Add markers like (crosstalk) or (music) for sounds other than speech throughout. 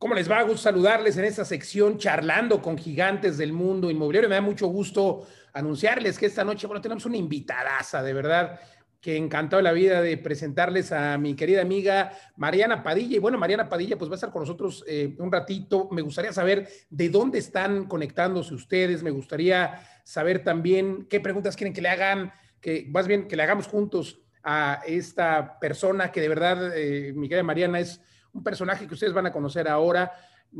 ¿Cómo les va? Gusto saludarles en esta sección charlando con gigantes del mundo inmobiliario. Me da mucho gusto anunciarles que esta noche, bueno, tenemos una invitadaza, de verdad, que encantado la vida de presentarles a mi querida amiga Mariana Padilla. Y bueno, Mariana Padilla pues va a estar con nosotros eh, un ratito. Me gustaría saber de dónde están conectándose ustedes. Me gustaría saber también qué preguntas quieren que le hagan, que más bien que le hagamos juntos a esta persona que de verdad, eh, mi querida Mariana, es un personaje que ustedes van a conocer ahora,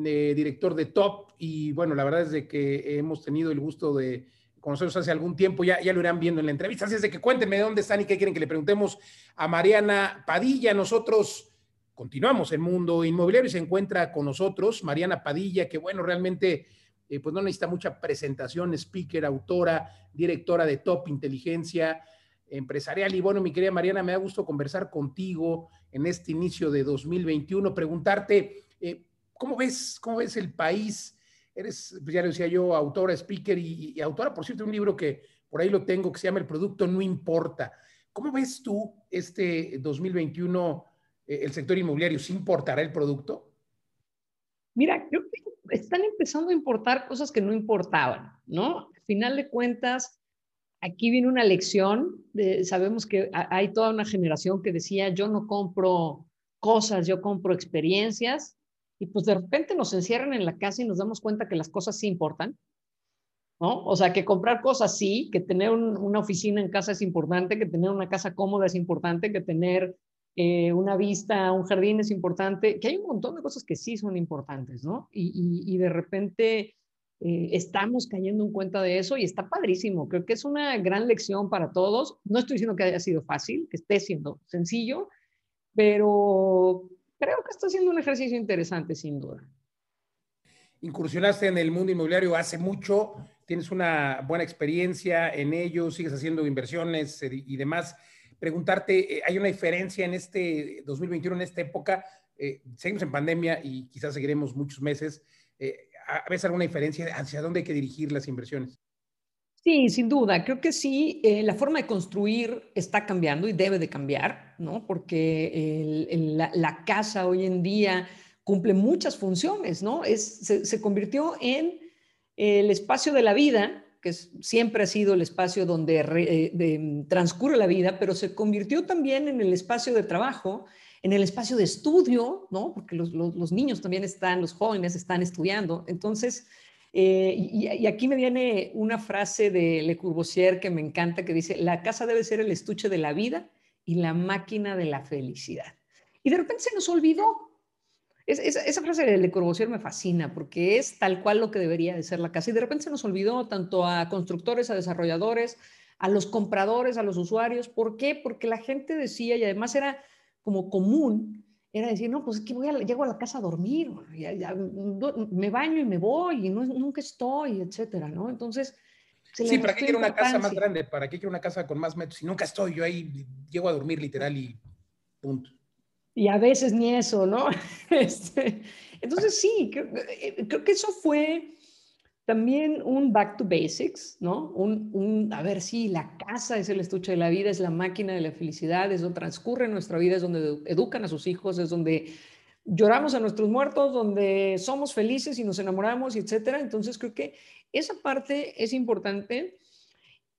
eh, director de Top, y bueno, la verdad es de que hemos tenido el gusto de conocerlos hace algún tiempo, ya, ya lo irán viendo en la entrevista, así es de que cuéntenme de dónde están y qué quieren que le preguntemos a Mariana Padilla. Nosotros continuamos el mundo inmobiliario y se encuentra con nosotros Mariana Padilla, que bueno, realmente eh, pues no necesita mucha presentación, speaker, autora, directora de Top Inteligencia Empresarial. Y bueno, mi querida Mariana, me da gusto conversar contigo en este inicio de 2021, preguntarte, eh, ¿cómo, ves, ¿cómo ves el país? Eres, pues ya lo decía yo, autora, speaker y, autora, por cierto, un libro que por ahí lo tengo que se llama El producto no importa. ¿Cómo ves tú este 2021 eh, el sector inmobiliario? ¿Sí importará el producto? Mira, creo que están empezando a importar cosas que no importaban, ¿no? Al final de cuentas, aquí viene una lección. sabemos que hay toda una generación que decía, yo no compro cosas, yo compro experiencias. Y pues de repente nos encierran en la casa y nos damos cuenta que las cosas sí importan. ¿no? O sea, que comprar cosas sí, que tener una oficina en casa es importante, que tener una casa cómoda es importante, que tener eh, una vista, un jardín es importante, que hay un montón de cosas que sí son importantes, ¿no? Y de repente eh, estamos cayendo en cuenta de eso y está padrísimo. Creo que es una gran lección para todos. No estoy diciendo que haya sido fácil, que esté siendo sencillo, pero creo que está siendo un ejercicio interesante, sin duda. Incursionaste en el mundo inmobiliario hace mucho, tienes una buena experiencia en ello, sigues haciendo inversiones eh, y demás. Preguntarte, eh, ¿hay una diferencia en este 2021, en esta época? seguimos en pandemia y quizás seguiremos muchos meses. ¿Ves alguna diferencia hacia dónde hay que dirigir las inversiones? Sí, sin duda. Creo que sí, eh, la forma de construir está cambiando y debe de cambiar, ¿no? Porque la, casa hoy en día cumple muchas funciones, ¿no? Es, se, convirtió en el espacio de la vida, que siempre ha sido el espacio donde eh, transcurre la vida, pero se convirtió también en el espacio de trabajo, en el espacio de estudio, ¿no? Porque los, niños también están, los jóvenes están estudiando. Entonces, eh, y, aquí me viene una frase de Le Corbusier que me encanta, que dice, la casa debe ser el estuche de la vida y la máquina de la felicidad. Y de repente se nos olvidó. esa frase de Le Corbusier me fascina porque es tal cual lo que debería de ser la casa. Y de repente se nos olvidó tanto a constructores, a desarrolladores, a los compradores, a los usuarios. ¿Por qué? Porque la gente decía, y además era como común era decir, no, pues es que voy a, llego a la casa a dormir, me baño y me voy, y nunca estoy, etcétera, ¿no? Entonces... sí, ¿para qué quiero una casa más grande? ¿Para qué quiero una casa con más metros? Si nunca estoy, yo ahí llego a dormir literal y punto. Y a veces ni eso, ¿no? (laughs) Este, entonces sí, eh, creo que eso fue también un back to basics, ¿no? Un, a ver, sí, la casa es el estuche de la vida, es la máquina de la felicidad, es donde transcurre nuestra vida, es donde educan a sus hijos, es donde lloramos a nuestros muertos, donde somos felices y nos enamoramos, etcétera. Entonces creo que esa parte es importante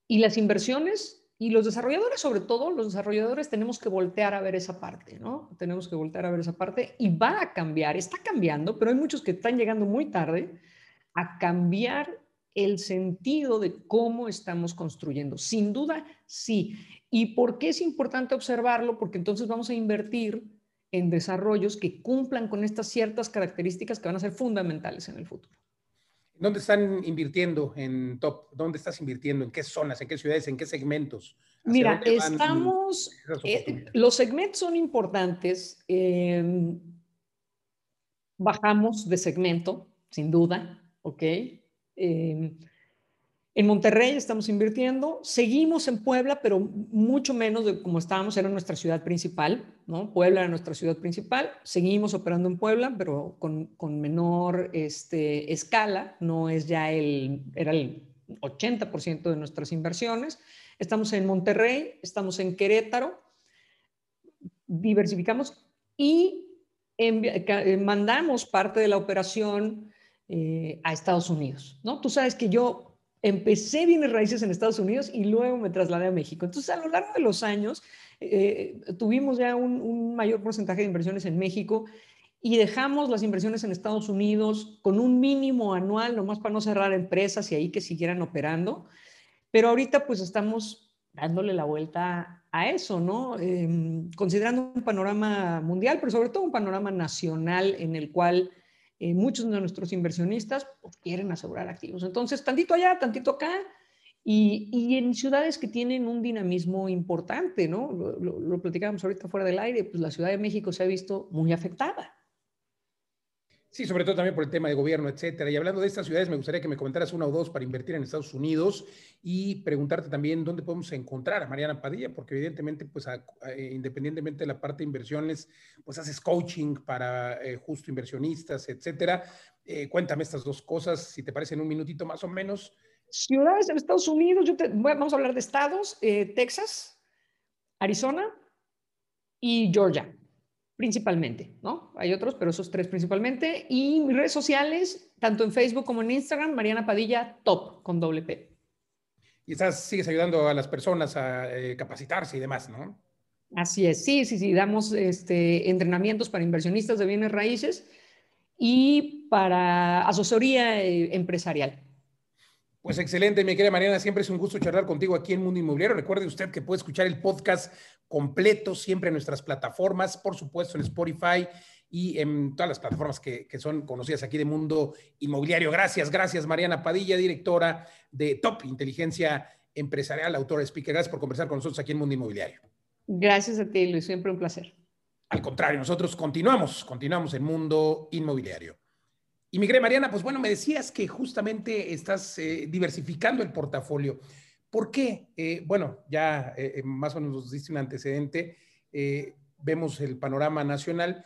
y las inversiones y los desarrolladores, sobre todo los desarrolladores, tenemos que voltear a ver esa parte, ¿no? Tenemos que voltear a ver esa parte y va a cambiar, está cambiando, pero hay muchos que están llegando muy tarde a cambiar el sentido de cómo estamos construyendo. Sin duda, sí. ¿Y por qué es importante observarlo? Porque entonces vamos a invertir en desarrollos que cumplan con estas ciertas características que van a ser fundamentales en el futuro. ¿Dónde están invirtiendo en top? ¿Dónde estás invirtiendo? ¿En qué zonas? ¿En qué ciudades? ¿En qué segmentos? Mira, estamos, eh, los segmentos son importantes. Em, bajamos de segmento, sin duda. ¿Ok? Em, en Monterrey estamos invirtiendo, seguimos en Puebla, pero mucho menos de como estábamos, era nuestra ciudad principal, ¿no? Puebla era nuestra ciudad principal, seguimos operando en Puebla, pero con, con menor este, escala, no es ya el, era el 80% de nuestras inversiones. Estamos en Monterrey, estamos en Querétaro, diversificamos y mandamos parte de la operación eh, a Estados Unidos, ¿no? Tú sabes que yo empecé bienes raíces en Estados Unidos y luego me trasladé a México. Entonces, a lo largo de los años, eh, tuvimos ya un, un, mayor porcentaje de inversiones en México y dejamos las inversiones en Estados Unidos con un mínimo anual, nomás para no cerrar empresas y ahí que siguieran operando. Pero ahorita pues estamos dándole la vuelta a eso, ¿no? Em, considerando un panorama mundial, pero sobre todo un panorama nacional en el cual eh, muchos de nuestros inversionistas pues, quieren asegurar activos. Entonces, tantito allá, tantito acá, y, y, en ciudades que tienen un dinamismo importante, ¿no? Lo, lo, lo platicábamos ahorita fuera del aire, pues la Ciudad de México se ha visto muy afectada. Sí, sobre todo también por el tema de gobierno, etcétera. Y hablando de estas ciudades, me gustaría que me comentaras una o dos para invertir en Estados Unidos y preguntarte también dónde podemos encontrar a Mariana Padilla, porque evidentemente, pues independientemente de la parte de inversiones, pues haces coaching para eh, justo inversionistas, etcétera. Eh, cuéntame estas dos cosas, si te parece, en un minutito más o menos. Ciudades en Estados Unidos, yo te, vamos a hablar de estados, eh, Texas, Arizona y Georgia principalmente, ¿no? Hay otros, pero esos tres principalmente. Y mis redes sociales, tanto en Facebook como en Instagram, Mariana Padilla Top con doble P. Y estás, sigues ayudando a las personas a eh, capacitarse y demás, ¿no? Así es, sí, sí, sí, damos este, entrenamientos para inversionistas de bienes raíces y para asesoría eh, empresarial. Pues excelente, mi querida Mariana, siempre es un gusto charlar contigo aquí en Mundo Inmobiliario. Recuerde usted que puede escuchar el podcast completo siempre en nuestras plataformas, por supuesto en Spotify y en todas las plataformas que, que, son conocidas aquí de Mundo Inmobiliario. Gracias, gracias Mariana Padilla, directora de Top Inteligencia Empresarial, autora, speaker. Gracias por conversar con nosotros aquí en Mundo Inmobiliario. Gracias a ti, Luis, siempre un placer. Al contrario, nosotros continuamos, continuamos en Mundo Inmobiliario. Y mi Mariana, pues bueno, me decías que justamente estás eh, diversificando el portafolio. ¿Por qué? Eh, bueno, ya eh, más o menos nos diste un antecedente, vemos el panorama nacional,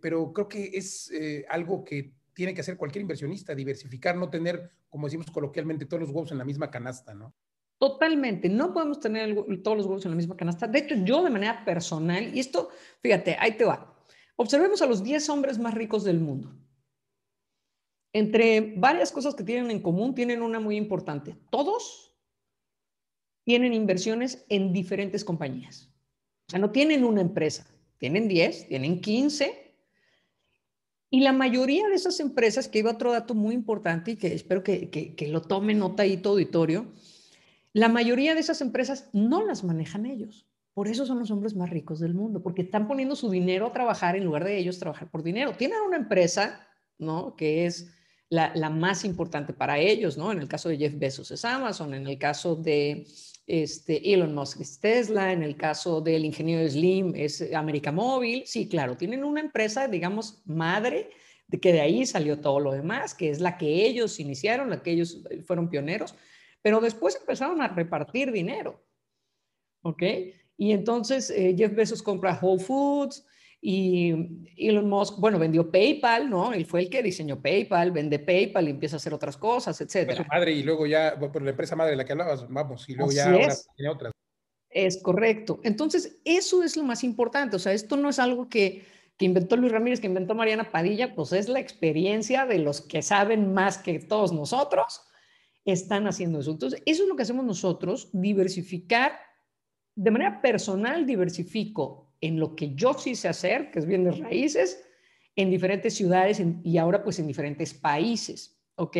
pero creo que es algo que tiene que hacer cualquier inversionista, diversificar, no tener, como decimos coloquialmente, todos los huevos en la misma canasta, ¿no? Totalmente, no podemos tener todos los huevos en la misma canasta. De hecho, yo de manera personal, y esto, fíjate, ahí te va. Observemos a los 10 hombres más ricos del mundo. Entre varias cosas que tienen en común, tienen una muy importante. Todos tienen inversiones en diferentes compañías. O sea, no tienen una empresa, tienen 10, tienen 15. Y la mayoría de esas empresas, que iba otro dato muy importante y que espero que, que, lo tome nota ahí todo auditorio, la mayoría de esas empresas no las manejan ellos. Por eso son los hombres más ricos del mundo, porque están poniendo su dinero a trabajar en lugar de ellos trabajar por dinero. Tienen una empresa, ¿no? Que es la, más importante para ellos, ¿no? En el caso de Jeff Bezos es Amazon, en el caso de este, Elon Musk es Tesla, en el caso del ingeniero Slim es América Móvil. Sí, claro, tienen una empresa, digamos, madre, de que de ahí salió todo lo demás, que es la que ellos iniciaron, la que ellos eh, fueron pioneros, pero después empezaron a repartir dinero, ¿ok? Y entonces eh, Jeff Bezos compra Whole Foods, y Elon Musk, bueno, vendió PayPal, ¿no? Él fue el que diseñó PayPal, vende PayPal y empieza a hacer otras cosas, etcétera. Su madre y luego ya, por la empresa madre de la que hablabas, vamos, y luego ya ahora tiene otras. Es correcto. Entonces, eso es lo más importante. O sea, esto no es algo que, que inventó Luis Ramírez, que inventó Mariana Padilla, pues es la experiencia de los que saben más que todos nosotros, están haciendo eso. Entonces, eso es lo que hacemos nosotros, diversificar de manera personal, diversifico en lo que yo sí sé hacer, que es bienes raíces, en diferentes ciudades y ahora pues en diferentes países, ¿ok?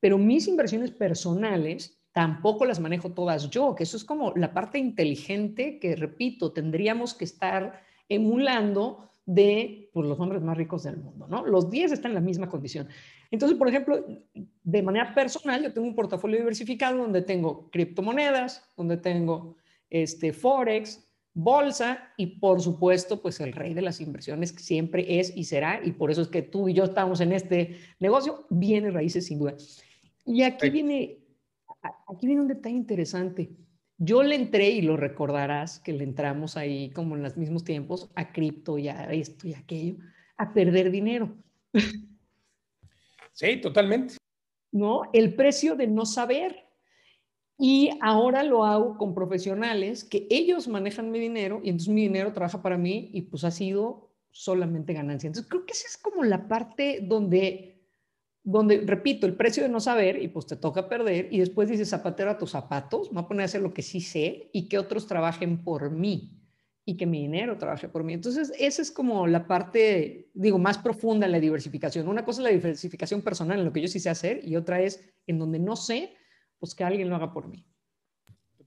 Pero mis inversiones personales tampoco las manejo todas yo, que eso es como la parte inteligente que, repito, tendríamos que estar emulando de pues, los hombres más ricos del mundo, ¿no? Los 10 están en la misma condición. Entonces, por ejemplo, de manera personal, yo tengo un portafolio diversificado donde tengo criptomonedas, donde tengo este, Forex, bolsa y por supuesto, pues el rey de las inversiones siempre es y será, y por eso es que tú y yo estamos en este negocio, viene raíces sin duda. Y aquí viene, aquí viene un detalle interesante. Yo le entré, y lo recordarás, que le entramos ahí como en los mismos tiempos, a cripto y a esto y aquello, a perder dinero. Sí, totalmente. ¿No? El precio de no saber. Y ahora lo hago con profesionales que ellos manejan mi dinero y entonces mi dinero trabaja para mí y pues ha sido solamente ganancia. Entonces, creo que esa es como la parte donde, donde, repito, el precio de no saber y pues te toca perder y después dices zapatero a tus zapatos, me voy a poner a hacer lo que sí sé y que otros trabajen por mí y que mi dinero trabaje por mí. Entonces, esa es como la parte, digo, más profunda en la diversificación. Una cosa es la diversificación personal en lo que yo sí sé hacer y otra es en donde no sé, pues alguien lo haga por mí.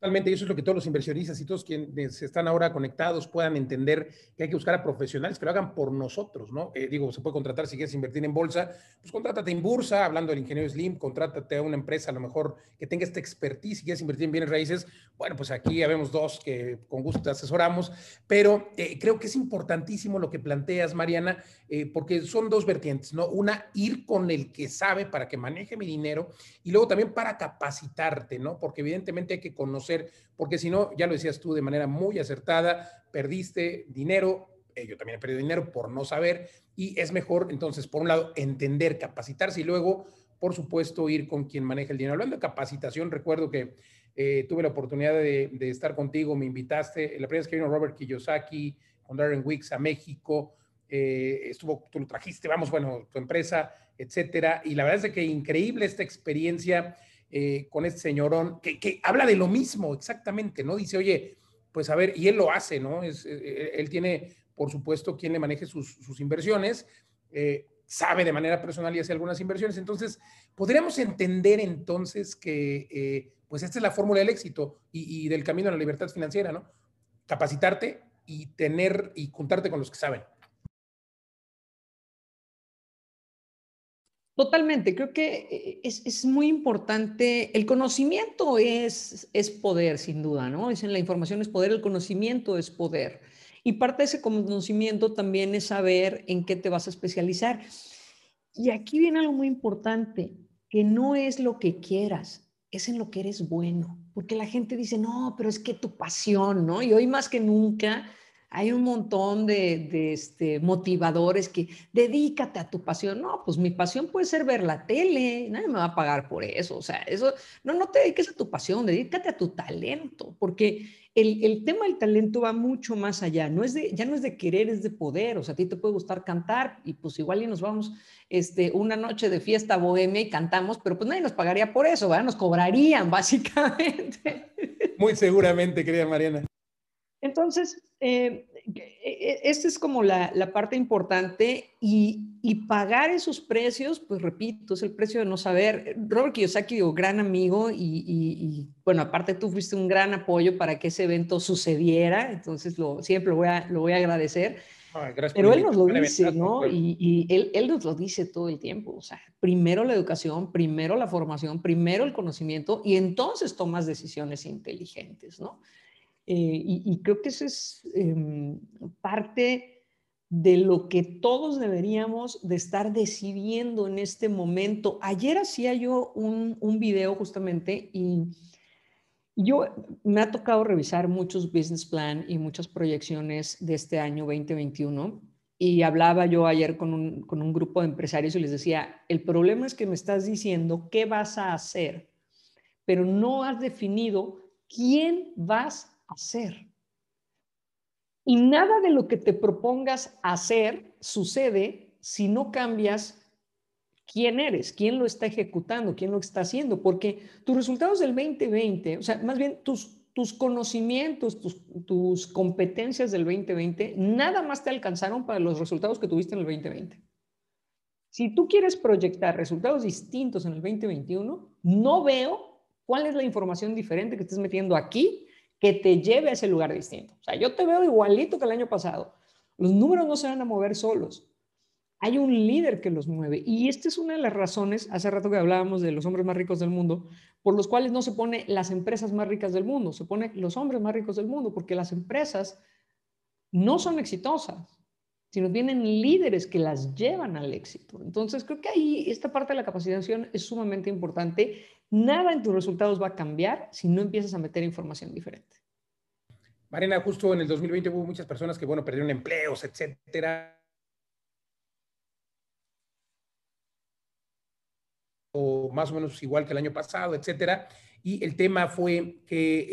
Totalmente, y eso es lo que todos los inversionistas y todos quienes están ahora conectados puedan entender que hay que buscar a profesionales que lo hagan por nosotros, ¿no? Eh, digo, se puede contratar si quieres invertir en bolsa, pues contrátate en bursa, hablando del ingeniero Slim, contrátate a una empresa a lo mejor que tenga esta expertise, si quieres invertir en bienes raíces, bueno, pues aquí ya vemos dos que con gusto te asesoramos, pero eh, creo que es importantísimo lo que planteas, Mariana, eh, porque son dos vertientes, ¿no? Una, ir con el que sabe para que maneje mi dinero y luego también para capacitarte, ¿no? Porque evidentemente hay que conocer porque si no, ya lo decías tú de manera muy acertada, perdiste dinero, eh, yo también he perdido dinero por no saber, y es mejor entonces, por un lado, entender, capacitarse y luego, por supuesto, ir con quien maneja el dinero. Hablando de capacitación, recuerdo que eh, tuve la oportunidad de, estar contigo, me invitaste, la primera vez que vino Robert Kiyosaki con Darren Wicks a México, eh, estuvo, tú lo trajiste, vamos, bueno, tu empresa, etcétera, y la verdad es que increíble esta experiencia eh, con este señorón, que, habla de lo mismo exactamente, ¿no? Dice, oye, pues a ver, y él lo hace, ¿no? Es, eh, eh, él tiene, por supuesto, quien le maneje sus, inversiones, sabe de manera personal y hace algunas inversiones, entonces, podríamos entender entonces que, pues esta es la fórmula del éxito y, y del camino a la libertad financiera, ¿no? Capacitarte y tener y juntarte con los que saben. Totalmente, creo que eh, es, muy importante. El conocimiento es, es poder, sin duda, ¿no? Es en la información es poder, el conocimiento es poder. Y parte de ese conocimiento también es saber en qué te vas a especializar. Y aquí viene algo muy importante, que no es lo que quieras, es en lo que eres bueno. Porque la gente dice, no, pero es que tu pasión, ¿no? Y hoy más que nunca hay un montón de, este, motivadores que dedícate a tu pasión. No, pues mi pasión puede ser ver la tele, nadie me va a pagar por eso. O sea, eso, no, no te dediques a tu pasión, dedícate a tu talento, porque el, el, tema del talento va mucho más allá. No es de, ya no es de querer, es de poder. O sea, a ti te puede gustar cantar y pues igual y nos vamos este, una noche de fiesta bohemia y cantamos, pero pues nadie nos pagaría por eso, ¿verdad? Nos cobrarían, (laughs) básicamente. Muy seguramente, querida Mariana. Entonces, eh, e, esta es como la, parte importante y, pagar esos precios, pues repito, es el precio de no saber. Robert Kiyosaki, digo, gran amigo y, bueno, aparte tú fuiste un gran apoyo para que ese evento sucediera, entonces lo, siempre lo voy a, lo voy a agradecer. Pero él nos lo dice, ¿no? Y, y él, él, nos lo dice todo el tiempo. O sea, primero la educación, primero la formación, primero el conocimiento y entonces tomas decisiones inteligentes, ¿no? Eh, y, creo que eso es em, parte de lo que todos deberíamos de estar decidiendo en este momento. Ayer hacía yo un, un video justamente y yo me ha tocado revisar muchos business plan y muchas proyecciones de este año 2021 y hablaba yo ayer con un, con un grupo de empresarios y les decía, el problema es que me estás diciendo qué vas a hacer, pero no has definido quién vas hacer. Y nada de lo que te propongas hacer sucede si no cambias quién eres, quién lo está ejecutando, quién lo está haciendo, porque tus resultados del 2020, o sea, más bien tus, tus conocimientos, tus, tus competencias del 2020, nada más te alcanzaron para los resultados que tuviste en el 2020. Si tú quieres proyectar resultados distintos en el 2021, no veo cuál es la información diferente que estés metiendo aquí que te lleve a ese lugar distinto. O sea, yo te veo igualito que el año pasado. Los números no se van a mover solos. Hay un líder que los mueve. Y esta es una de las razones, hace rato que hablábamos de los hombres más ricos del mundo, por los cuales no se pone las empresas más ricas del mundo, se pone los hombres más ricos del mundo, porque las empresas no son exitosas, sino tienen líderes que las llevan al éxito. Entonces, creo que ahí esta parte de la capacitación es sumamente importante Nada en tus resultados va a cambiar si no empiezas a meter información diferente. Marina, justo en el 2020 hubo muchas personas que, bueno, perdieron empleos, etcétera. O más o menos igual que el año pasado, etcétera. Y el tema fue que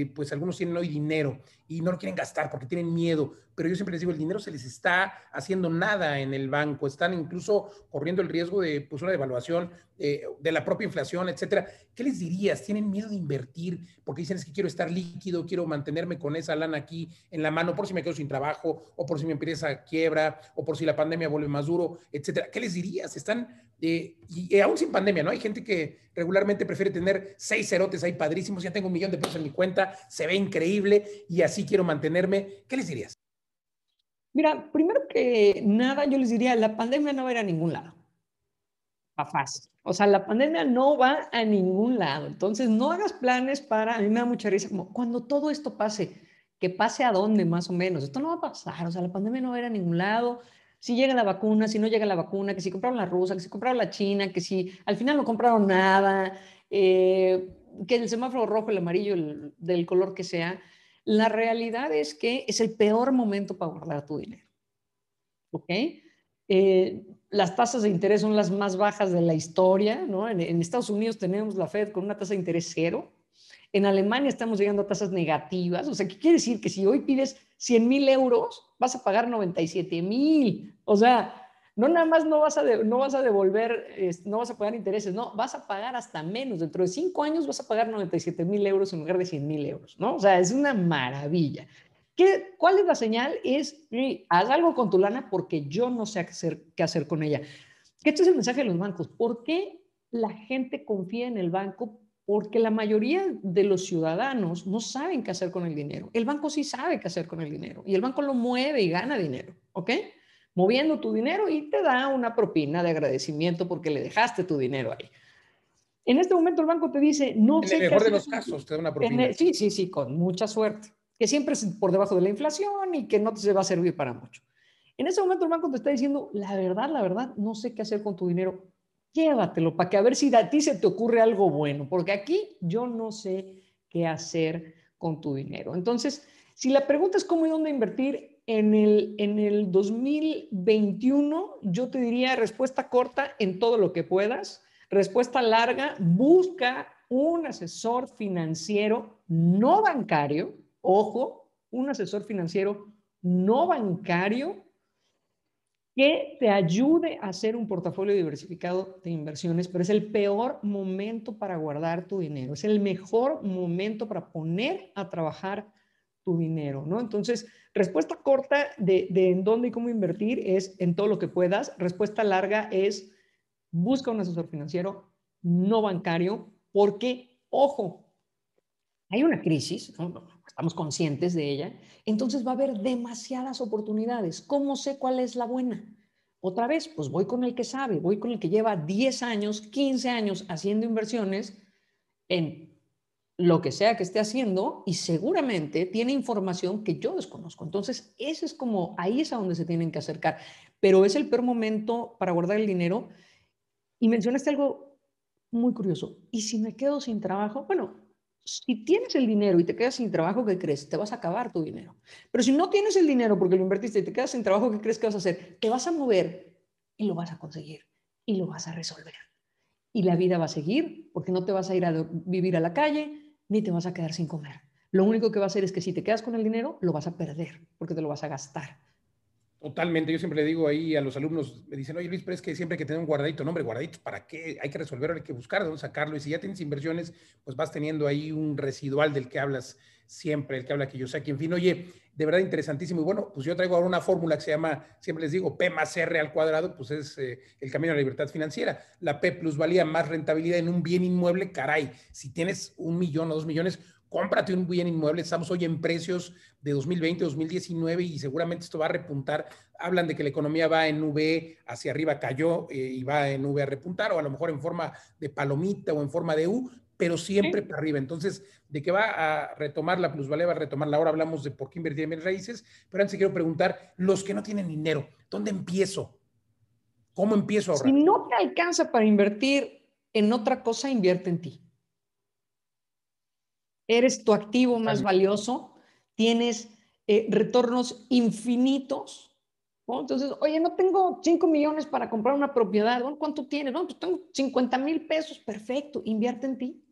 eh, pues algunos tienen hoy dinero y no lo quieren gastar porque tienen miedo, pero yo siempre les digo, el dinero se les está haciendo nada en el banco, están incluso corriendo el riesgo de pues, una devaluación eh, de la propia inflación, etcétera. ¿Qué les dirías? ¿Tienen miedo de invertir porque dicen es que quiero estar líquido, quiero mantenerme con esa lana aquí en la mano por si me quedo sin trabajo o por si mi empresa quiebra o por si la pandemia vuelve más duro, etcétera? ¿Qué les dirías? Están, eh, y aún sin pandemia, ¿no? Hay gente que regularmente prefiere tener seis cerotes ahí padrísimos, ya tengo un millón de pesos en mi cuenta, se ve increíble y así quiero mantenerme. ¿Qué les dirías? Mira, primero que nada, yo les diría, la pandemia no va a ir a ningún lado. Va fácil. O sea, la pandemia no va a ningún lado. Entonces, no hagas planes para, a mí me da mucha risa, como cuando todo esto pase, que pase a dónde más o menos. Esto no va a pasar. O sea, la pandemia no va a ir a ningún lado. Si llega la vacuna, si no llega la vacuna, que si compraron la rusa, que si compraron la china, que si al final no compraron nada, eh, que el semáforo rojo, el amarillo, el, del color que sea, la realidad es que es el peor momento para guardar tu dinero. ¿Ok? Eh, las tasas de interés son las más bajas de la historia, ¿no? En, Estados Unidos tenemos la Fed con una tasa de interés cero. En Alemania estamos llegando a tasas negativas. O sea, ¿qué quiere decir? Que si hoy pides 100 mil euros, vas a pagar 97 mil. O sea, no nada más no vas a, no vas a devolver, no vas a pagar intereses, no, vas a pagar hasta menos. Dentro de cinco años vas a pagar 97 mil euros en lugar de 100 mil euros, ¿no? O sea, es una maravilla. ¿Qué, ¿Cuál es la señal? Es, haz algo con tu lana porque yo no sé qué hacer, qué hacer con ella. Este es el mensaje de los bancos. ¿Por qué la gente confía en el banco? Porque la mayoría de los ciudadanos no saben qué hacer con el dinero. El banco sí sabe qué hacer con el dinero y el banco lo mueve y gana dinero, ¿ok? moviendo tu dinero y te da una propina de agradecimiento porque le dejaste tu dinero ahí. En este momento el banco te dice, no en el mejor de los casos, te da una propina. sí, sí, sí, con mucha suerte. Que siempre es por debajo de la inflación y que no te va a servir para mucho. En este momento el banco te está diciendo, la verdad, la verdad, no sé qué hacer con tu dinero. Llévatelo para que a ver si a ti se te ocurre algo bueno, porque aquí yo no sé qué hacer con tu dinero. Entonces, si la pregunta es cómo y dónde invertir, en el, en el 2021 yo te diría respuesta corta en todo lo que puedas, respuesta larga, busca un asesor financiero no bancario, ojo, un asesor financiero no bancario que te ayude a hacer un portafolio diversificado de inversiones, pero es el peor momento para guardar tu dinero, es el mejor momento para poner a trabajar tu dinero, ¿no? Entonces, Respuesta corta de, en dónde y cómo invertir es en todo lo que puedas. Respuesta larga es busca un asesor financiero no bancario porque, ojo, hay una crisis, estamos conscientes de ella, entonces va a haber demasiadas oportunidades. ¿Cómo sé cuál es la buena? Otra vez, pues voy con el que sabe, voy con el que lleva 10 años, 15 años haciendo inversiones en lo que sea que esté haciendo y seguramente tiene información que yo desconozco. Entonces, ese es como, ahí es a donde se tienen que acercar. Pero es el peor momento para guardar el dinero. Y mencionaste algo muy curioso. ¿Y si me quedo sin trabajo? Bueno, si tienes el dinero y te quedas sin trabajo, ¿qué crees? Te vas a acabar tu dinero. Pero si no tienes el dinero porque lo invertiste y te quedas sin trabajo, ¿qué crees que vas a hacer? Te vas a mover y lo vas a conseguir y lo vas a resolver. Y la vida va a seguir porque no te vas a ir a vivir a la calle, ni te vas a quedar sin comer. Lo único que va a hacer es que si te quedas con el dinero, lo vas a perder, porque te lo vas a gastar. Totalmente. Yo siempre le digo ahí a los alumnos, me dicen, oye Luis, pero es que siempre hay que tener un guardadito. No, hombre, guardadito, ¿para qué? Hay que resolverlo, hay que buscar sacarlo. Y si ya tienes inversiones, pues vas teniendo ahí un residual del que hablas siempre, el que habla que yo aquí En fin, oye, de verdad interesantísimo. Y bueno, pues yo traigo ahora una fórmula que se llama, siempre les digo, P más R al cuadrado, pues es eh, el camino a la libertad financiera. La P plusvalía más rentabilidad en un bien inmueble, caray, si tienes un millón o dos millones, cómprate un bien inmueble. Estamos hoy en precios de 2020, 2019 y seguramente esto va a repuntar. Hablan de que la economía va en V hacia arriba, cayó eh, y va en V a repuntar, o a lo mejor en forma de palomita o en forma de U, pero siempre para arriba. Entonces, de qué va a retomar la plusvalía, va a retomar la hora, hablamos de por qué invertir en bienes raíces, pero antes quiero preguntar, los que no tienen dinero, ¿dónde empiezo? ¿Cómo empiezo a ahorrar? Si no te alcanza para invertir en otra cosa, invierte en ti. Eres tu activo más valioso, tienes eh, retornos infinitos. Entonces, oye, no tengo 5 millones para comprar una propiedad. ¿Cuánto tienes? No, pues tengo 50 mil pesos. Perfecto, invierte en ti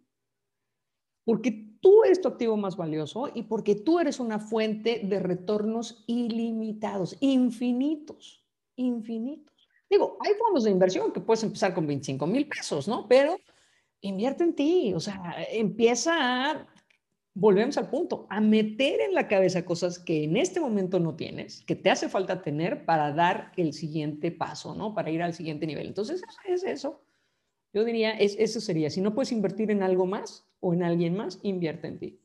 Porque tú eres tu activo más valioso y porque tú eres una fuente de retornos ilimitados, infinitos, infinitos. Digo, hay fondos de inversión que puedes empezar con 25 mil pesos, ¿no? Pero invierte en ti, o sea, empieza a, volvemos al punto, a meter en la cabeza cosas que en este momento no tienes, que te hace falta tener para dar el siguiente paso, ¿no? Para ir al siguiente nivel. Entonces, es eso. Yo diría, es, eso sería, si no puedes invertir en algo más o en alguien más, invierte en ti.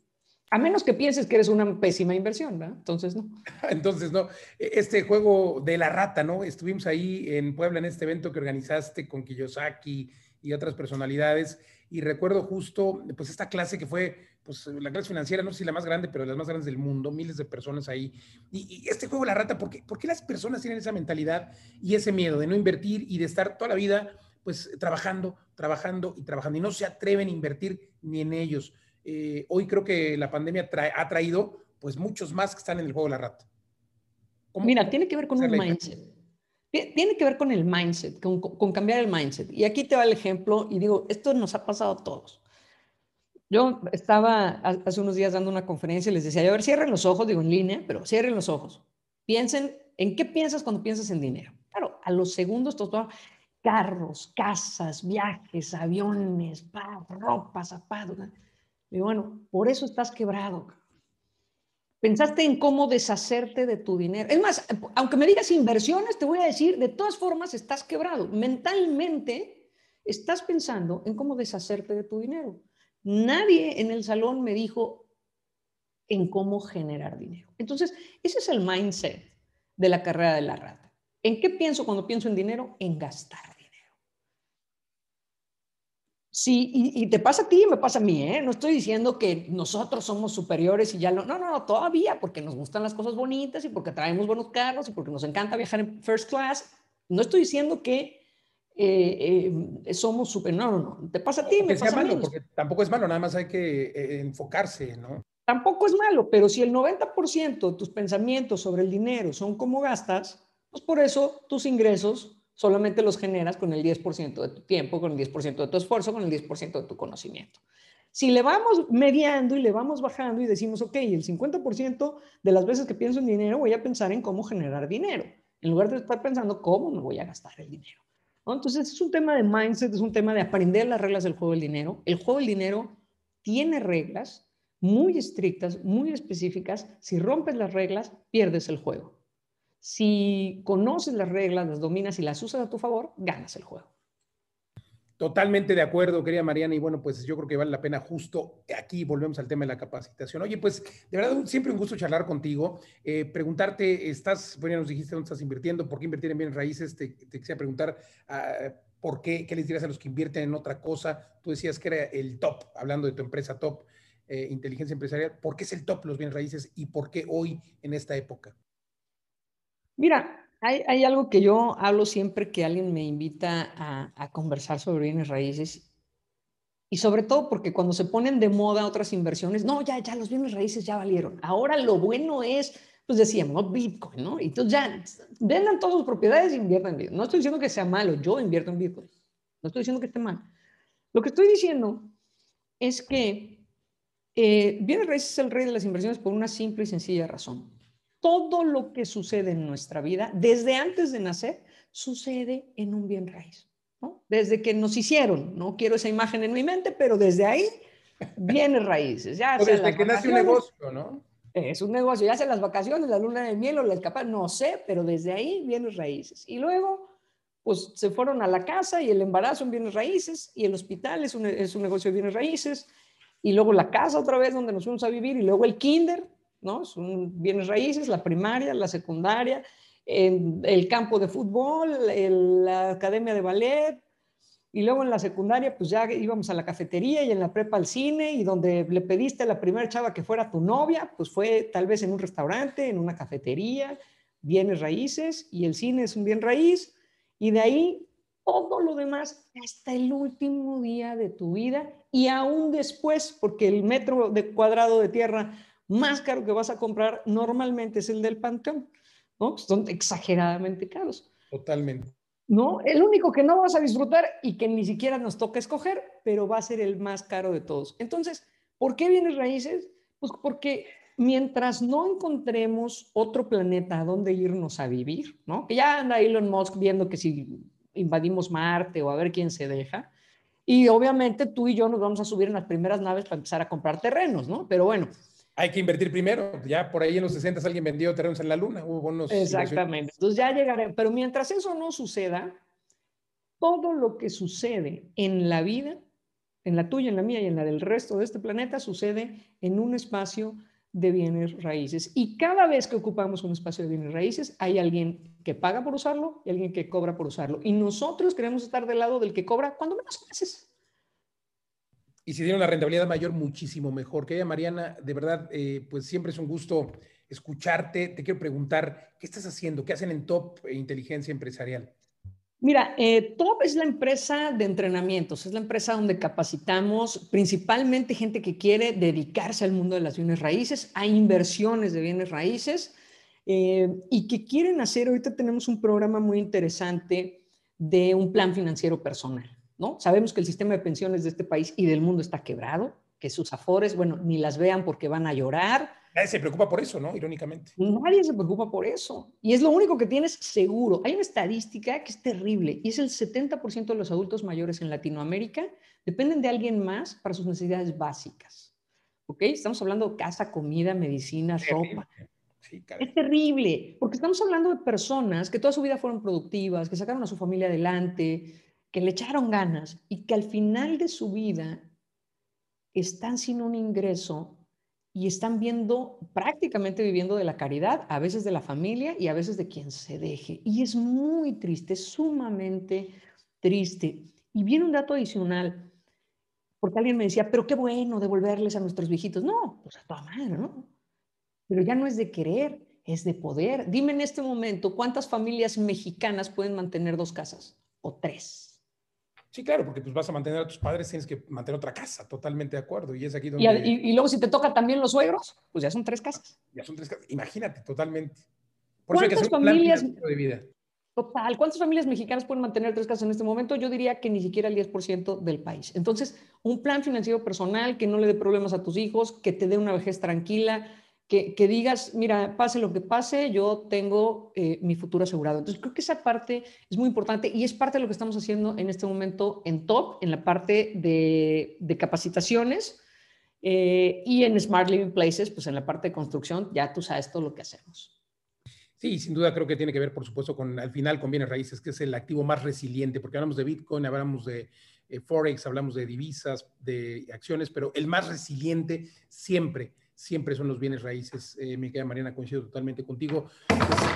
A menos que pienses que eres una pésima inversión, ¿verdad? Entonces no. (laughs) Entonces no. E, este juego de la rata, ¿no? Estuvimos ahí en Puebla en este evento que organizaste con Kiyosaki y otras personalidades y recuerdo justo, pues esta clase que fue, pues la clase financiera, no sé si la más grande, pero de las más grandes del mundo, miles de personas ahí. Y, este juego de la rata, ¿por qué, ¿por qué las personas tienen esa mentalidad y ese miedo de no invertir y de estar toda la vida pues trabajando, trabajando y trabajando y no se atreven a invertir ni en ellos. Eh, hoy creo que la pandemia ha traído pues muchos más que están en el juego de la rata. Mira, tiene que ver con un mindset. Tiene que ver con el mindset, con, con, cambiar el mindset. Y aquí te va el ejemplo y digo, esto nos ha pasado a todos. Yo estaba hace unos días dando una conferencia y les decía, a ver, cierren los ojos, digo en línea, pero cierren los ojos. Piensen, ¿en qué piensas cuando piensas en dinero? Claro, a los segundos todo, carros, casas, viajes, aviones, ropa, zapatos. Y bueno, por eso estás quebrado. Pensaste en cómo deshacerte de tu dinero. Es más, aunque me digas inversiones, te voy a decir, de todas formas estás quebrado. Mentalmente estás pensando en cómo deshacerte de tu dinero. Nadie en el salón me dijo en cómo generar dinero. Entonces, ese es el mindset de la carrera de la rata. ¿En qué pienso cuando pienso en dinero? En gastar. Sí, y, te pasa a ti y me pasa a mí, ¿eh? No estoy diciendo que nosotros somos superiores y ya no, no, no, todavía, porque nos gustan las cosas bonitas y porque traemos buenos carros y porque nos encanta viajar en first class. No estoy diciendo que eh, eh, somos super, no, no, no, te pasa a ti, me pasa a mí. Porque tampoco es malo, nada más hay que eh, enfocarse, ¿no? Tampoco es malo, pero si el 90% de tus pensamientos sobre el dinero son cómo gastas, pues por eso tus ingresos solamente los generas con el 10% de tu tiempo, con el 10% de tu esfuerzo, con el 10% de tu conocimiento. Si le vamos mediando y le vamos bajando y decimos, ok, el 50% de las veces que pienso en dinero voy a pensar en cómo generar dinero, en lugar de estar pensando cómo me voy a gastar el dinero. Entonces es un tema de mindset, es un tema de aprender las reglas del juego del dinero. El juego del dinero tiene reglas muy estrictas, muy específicas. Si rompes las reglas, pierdes el juego. Si conoces las reglas, las dominas y las usas a tu favor, ganas el juego. Totalmente de acuerdo, querida Mariana, y bueno, pues yo creo que vale la pena justo aquí, volvemos al tema de la capacitación. Oye, pues de verdad, siempre un gusto charlar contigo, eh, preguntarte, estás, bueno, nos dijiste dónde estás invirtiendo, por qué invertir en bienes raíces, te, quisiera preguntar uh, por qué, qué les dirías a los que invierten en otra cosa, tú decías que era el top, hablando de tu empresa top, eh, inteligencia empresarial, ¿por qué es el top los bienes raíces y por qué hoy en esta época? Mira, hay, algo que yo hablo siempre que alguien me invita a, conversar sobre bienes raíces y sobre todo porque cuando se ponen de moda otras inversiones, no, ya, ya, los bienes raíces ya valieron. Ahora lo bueno es, pues decíamos, Bitcoin, ¿no? Y entonces ya, vendan todas sus propiedades e inviertan en Bitcoin. No estoy diciendo que sea malo, yo invierto en Bitcoin. No estoy diciendo que esté mal. Lo que estoy diciendo es que eh, bienes raíces es el rey de las inversiones por una simple y sencilla razón todo lo que sucede en nuestra vida, desde antes de nacer, sucede en un bien raíz. ¿no? Desde que nos hicieron, no quiero esa imagen en mi mente, pero desde ahí viene raíces. Ya desde que nace un negocio, ¿no? Es un negocio, ya sea las vacaciones, la luna de miel o la escapada, no sé, pero desde ahí vienen raíces. Y luego, pues se fueron a la casa y el embarazo en bienes raíces y el hospital es un, es un negocio de bienes raíces y luego la casa otra vez donde nos fuimos a vivir y luego el kinder ¿no? Son bienes raíces, la primaria, la secundaria, el campo de fútbol, la academia de ballet, y luego en la secundaria, pues ya íbamos a la cafetería y en la prepa al cine, y donde le pediste a la primera chava que fuera tu novia, pues fue tal vez en un restaurante, en una cafetería, bienes raíces, y el cine es un bien raíz, y de ahí todo lo demás hasta el último día de tu vida, y aún después, porque el metro de cuadrado de tierra más caro que vas a comprar normalmente es el del Panteón, ¿no? Son exageradamente caros. Totalmente. ¿No? El único que no vas a disfrutar y que ni siquiera nos toca escoger, pero va a ser el más caro de todos. Entonces, ¿Por qué bienes raíces? Pues porque mientras no encontremos otro planeta a donde irnos a vivir, ¿no? Que ya anda Elon Musk viendo que si invadimos Marte o a ver quién se deja. Y obviamente tú y yo nos vamos a subir en las primeras naves para empezar a comprar terrenos, ¿no? Pero bueno. Hay que invertir primero. Ya por ahí en los 60 alguien vendió terrenos en la Luna. Hubo unos. Exactamente. Entonces ya llegaré. Pero mientras eso no suceda, todo lo que sucede en la vida en la tuya, en la mía y en la del resto de este planeta, sucede en un espacio de bienes raíces. Y cada vez que ocupamos un espacio de bienes raíces, hay alguien que paga por usarlo y alguien que cobra por usarlo. Y nosotros queremos estar del lado del que cobra cuando menos haces. Y si tiene una rentabilidad mayor, muchísimo mejor. Que Mariana, de verdad, eh, pues siempre es un gusto escucharte. Te quiero preguntar, ¿qué estás haciendo? ¿Qué hacen en Top Inteligencia Empresarial? Mira, eh, Top es la empresa de entrenamientos, es la empresa donde capacitamos principalmente gente que quiere dedicarse al mundo de las bienes raíces, a inversiones de bienes raíces eh, y que quieren hacer, ahorita tenemos un programa muy interesante de un plan financiero personal, ¿no? Sabemos que el sistema de pensiones de este país y del mundo está quebrado, que sus afores, bueno, ni las vean porque van a llorar, Nadie se preocupa por eso, ¿no? Irónicamente. Nadie se preocupa por eso. Y es lo único que tienes seguro. Hay una estadística que es terrible y es el 70% de los adultos mayores en Latinoamérica dependen de alguien más para sus necesidades básicas. ¿Ok? Estamos hablando de casa, comida, medicina, ropa. Sí, es terrible, porque estamos hablando de personas que toda su vida fueron productivas, que sacaron a su familia adelante, que le echaron ganas y que al final de su vida están sin un ingreso y están viendo, prácticamente viviendo de la caridad, a veces de la familia y a veces de quien se deje. Y es muy triste, sumamente triste. Y viene un dato adicional, porque alguien me decía, pero qué bueno devolverles a nuestros viejitos. No, pues a toda madre, ¿no? Pero ya no es de querer, es de poder. Dime en este momento, ¿cuántas familias mexicanas pueden mantener dos casas? O tres. Sí, claro, porque pues vas a mantener a tus padres, tienes que mantener otra casa, totalmente de acuerdo. Y es aquí donde... Y, luego si te toca también los suegros, pues ya son tres casas. Ya son tres casas, imagínate, totalmente. Por ¿Cuántas eso hay que familias... de vida. Total, ¿cuántas familias mexicanas pueden mantener tres casas en este momento? Yo diría que ni siquiera el 10% del país. Entonces, un plan financiero personal que no le dé problemas a tus hijos, que te dé una vejez tranquila, que, digas, mira, pase lo que pase, yo tengo eh, mi futuro asegurado. Entonces, creo que esa parte es muy importante y es parte de lo que estamos haciendo en este momento en TOP, en la parte de, capacitaciones eh, y en Smart Living Places, pues en la parte de construcción, ya tú sabes todo lo que hacemos. Sí, sin duda creo que tiene que ver, por supuesto, con al final con bienes raíces, que es el activo más resiliente, porque hablamos de Bitcoin, hablamos de eh, Forex, hablamos de divisas, de acciones, pero el más resiliente siempre siempre son los bienes raíces. Eh, mi querida Mariana, coincido totalmente contigo.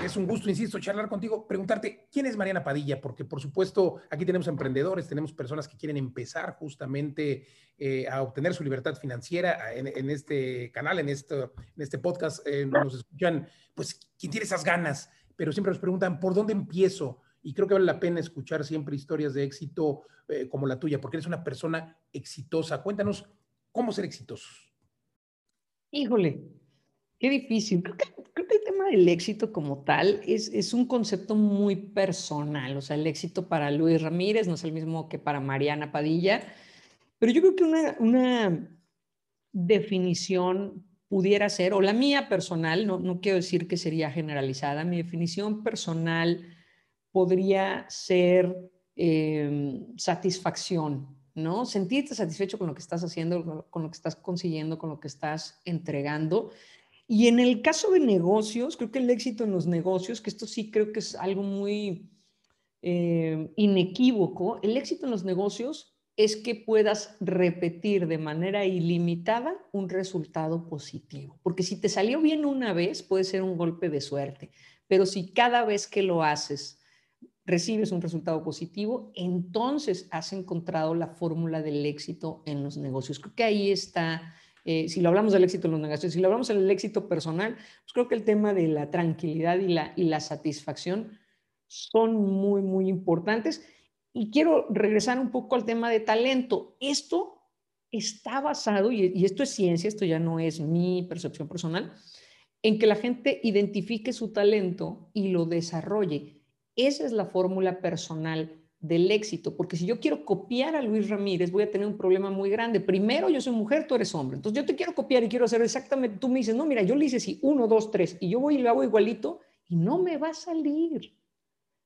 Es un gusto, insisto, charlar contigo, preguntarte, ¿quién es Mariana Padilla? Porque, por supuesto, aquí tenemos emprendedores, tenemos personas que quieren empezar justamente eh, a obtener su libertad financiera en, este canal, en, esto, en este podcast. Eh, nos escuchan, pues, ¿quién tiene esas ganas? Pero siempre nos preguntan, ¿por dónde empiezo? Y creo que vale la pena escuchar siempre historias de éxito como la tuya, porque eres una persona exitosa. Cuéntanos, ¿cómo ser exitosos? Híjole, qué difícil. Creo que, el tema del éxito como tal es, un concepto muy personal. O sea, el éxito para Luis Ramírez no es el mismo que para Mariana Padilla, pero yo creo que una, definición pudiera ser, o la mía personal, no, no quiero decir que sería generalizada, mi definición personal podría ser eh, satisfacción, ¿no? Sentirte satisfecho con lo que estás haciendo, con lo que estás consiguiendo, con lo que estás entregando. Y en el caso de negocios, creo que el éxito en los negocios, que esto sí creo que es algo muy eh, inequívoco, el éxito en los negocios es que puedas repetir de manera ilimitada un resultado positivo. Porque si te salió bien una vez, puede ser un golpe de suerte, pero si cada vez que lo haces recibes un resultado positivo, entonces has encontrado la fórmula del éxito en los negocios. Creo que ahí está, eh, si lo hablamos del éxito en los negocios, si lo hablamos del éxito personal, pues creo que el tema de la tranquilidad y la, y la satisfacción son muy, muy importantes. Y quiero regresar un poco al tema de talento. Esto está basado, y, y esto es ciencia, esto ya no es mi percepción personal, en que la gente identifique su talento y lo desarrolle esa es la fórmula personal del éxito, porque si yo quiero copiar a Luis Ramírez, voy a tener un problema muy grande. Primero, yo soy mujer, tú eres hombre. Entonces, yo te quiero copiar y quiero hacer exactamente, tú me dices, no, mira, yo le hice así, uno, dos, tres, y yo voy y lo hago igualito, y no me va a salir,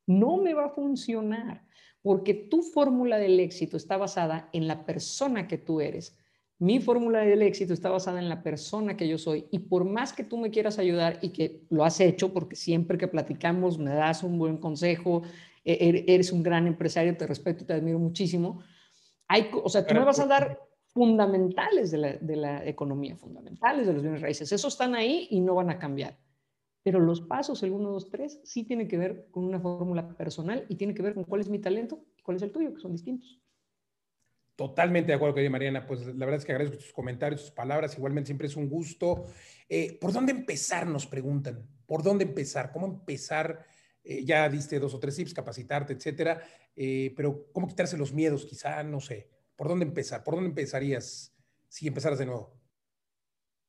no me va a funcionar, porque tu fórmula del éxito está basada en la persona que tú eres. Mi fórmula del éxito está basada en la persona que yo soy y por más que tú me quieras ayudar y que lo has hecho, porque siempre que platicamos me das un buen consejo, e-, er-, eres un gran empresario, te respeto y te admiro muchísimo. Hay, o sea, tú me vas a dar fundamentales de la, economía, fundamentales de los bienes raíces. Esos están ahí y no van a cambiar. Pero los pasos, el 1, 2, 3, sí tiene que ver con una fórmula personal y tiene que ver con cuál es mi talento y cuál es el tuyo, que son distintos. Totalmente de acuerdo con ella, Mariana. Pues la verdad es que agradezco tus comentarios, tus palabras. Igualmente siempre es un gusto. Eh, ¿Por dónde empezar? Nos preguntan. ¿Por dónde empezar? ¿Cómo empezar? Eh, ya diste dos o tres tips, capacitarte, etcétera. Eh, pero ¿cómo quitarse los miedos? Quizá, no sé. ¿Por dónde empezar? ¿Por dónde empezarías si empezaras de nuevo?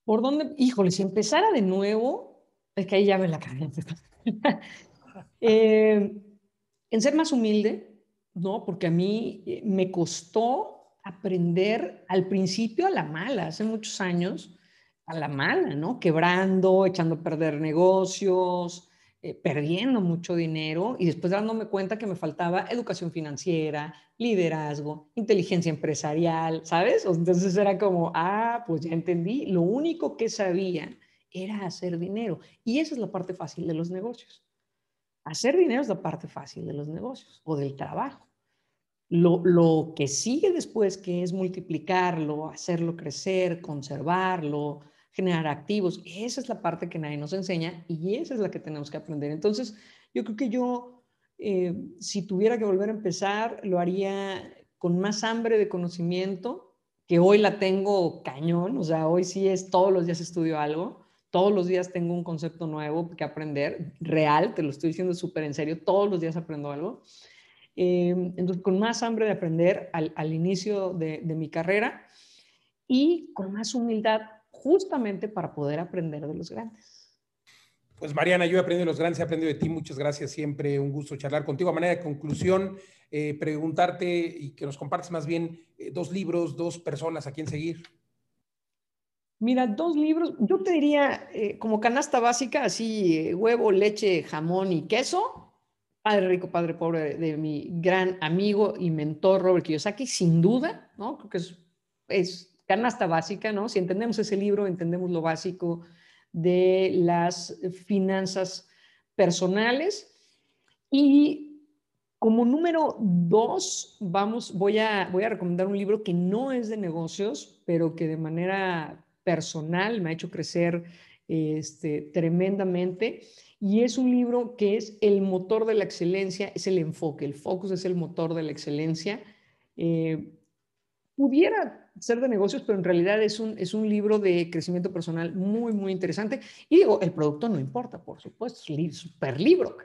¿Por dónde? Híjole, si empezara de nuevo, es que ahí ya me la cagué. (laughs) en ser más humilde, ¿no? Porque a mí me costó aprender al principio a la mala, hace muchos años, a la mala, ¿no? Quebrando, echando a perder negocios, eh, perdiendo mucho dinero y después dándome cuenta que me faltaba educación financiera, liderazgo, inteligencia empresarial, ¿sabes? Entonces era como, ah, pues ya entendí, lo único que sabía era hacer dinero. Y esa es la parte fácil de los negocios. Hacer dinero es la parte fácil de los negocios o del trabajo. Lo, lo, que sigue después, que es multiplicarlo, hacerlo crecer, conservarlo, generar activos, esa es la parte que nadie nos enseña y esa es la que tenemos que aprender. Entonces, yo creo que yo, eh, si tuviera que volver a empezar, lo haría con más hambre de conocimiento, que hoy la tengo cañón, o sea, hoy sí es todos los días estudio algo, todos los días tengo un concepto nuevo que aprender, real, te lo estoy diciendo súper en serio, todos los días aprendo algo. Eh, entonces, con más hambre de aprender al, al inicio de, de, mi carrera y con más humildad justamente para poder aprender de los grandes. Pues Mariana, yo he aprendido de los grandes, he aprendido de ti, muchas gracias, siempre un gusto charlar contigo. A manera de conclusión, eh, preguntarte y que nos compartas más bien eh, dos libros, dos personas a quién seguir. Mira, dos libros, yo te diría eh, como canasta básica, así eh, huevo, leche, jamón y queso. Padre rico, padre pobre de mi gran amigo y mentor Robert Kiyosaki, sin duda, ¿no? Creo que es, es canasta básica, ¿no? Si entendemos ese libro, entendemos lo básico de las finanzas personales. Y como número dos, vamos, voy a, voy a recomendar un libro que no es de negocios, pero que de manera personal, me ha hecho crecer este, tremendamente. Y es un libro que es el motor de la excelencia, es el enfoque, el focus es el motor de la excelencia. Eh, pudiera ser de negocios, pero en realidad es un, es un libro de crecimiento personal muy, muy interesante. Y digo, el producto no importa, por supuesto, es un super libro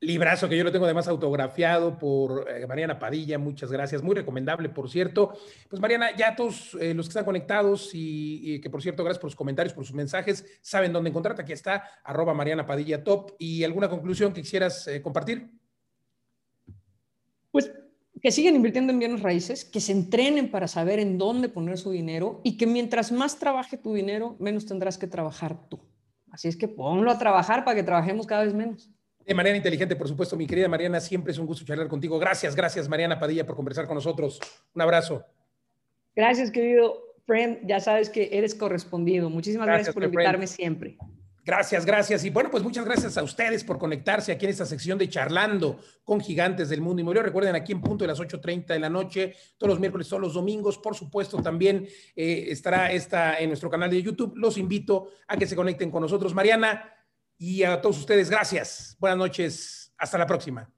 librazo que yo lo tengo además autografiado por eh, Mariana Padilla, muchas gracias, muy recomendable, por cierto. Pues Mariana, ya todos eh, los que están conectados y, que por cierto, gracias por los comentarios, por sus mensajes, saben dónde encontrarte, aquí está, arroba Mariana Padilla Top. ¿Y alguna conclusión que quisieras eh, compartir? Pues que sigan invirtiendo en bienes raíces, que se entrenen para saber en dónde poner su dinero y que mientras más trabaje tu dinero, menos tendrás que trabajar tú. Así es que ponlo a trabajar para que trabajemos cada vez menos. De manera inteligente, por supuesto, mi querida Mariana, siempre es un gusto charlar contigo. Gracias, gracias, Mariana Padilla, por conversar con nosotros. Un abrazo. Gracias, querido friend. Ya sabes que eres correspondido. Muchísimas gracias, por invitarme siempre. Gracias, gracias. Y bueno, pues muchas gracias a ustedes por conectarse aquí en esta sección de Charlando con Gigantes del Mundo Inmobiliario. Recuerden, aquí en punto de las 8.30 de la noche, todos los miércoles, todos los domingos. Por supuesto, también eh, estará esta en nuestro canal de YouTube. Los invito a que se conecten con nosotros. Mariana, y a todos ustedes, gracias. Buenas noches. Hasta la próxima.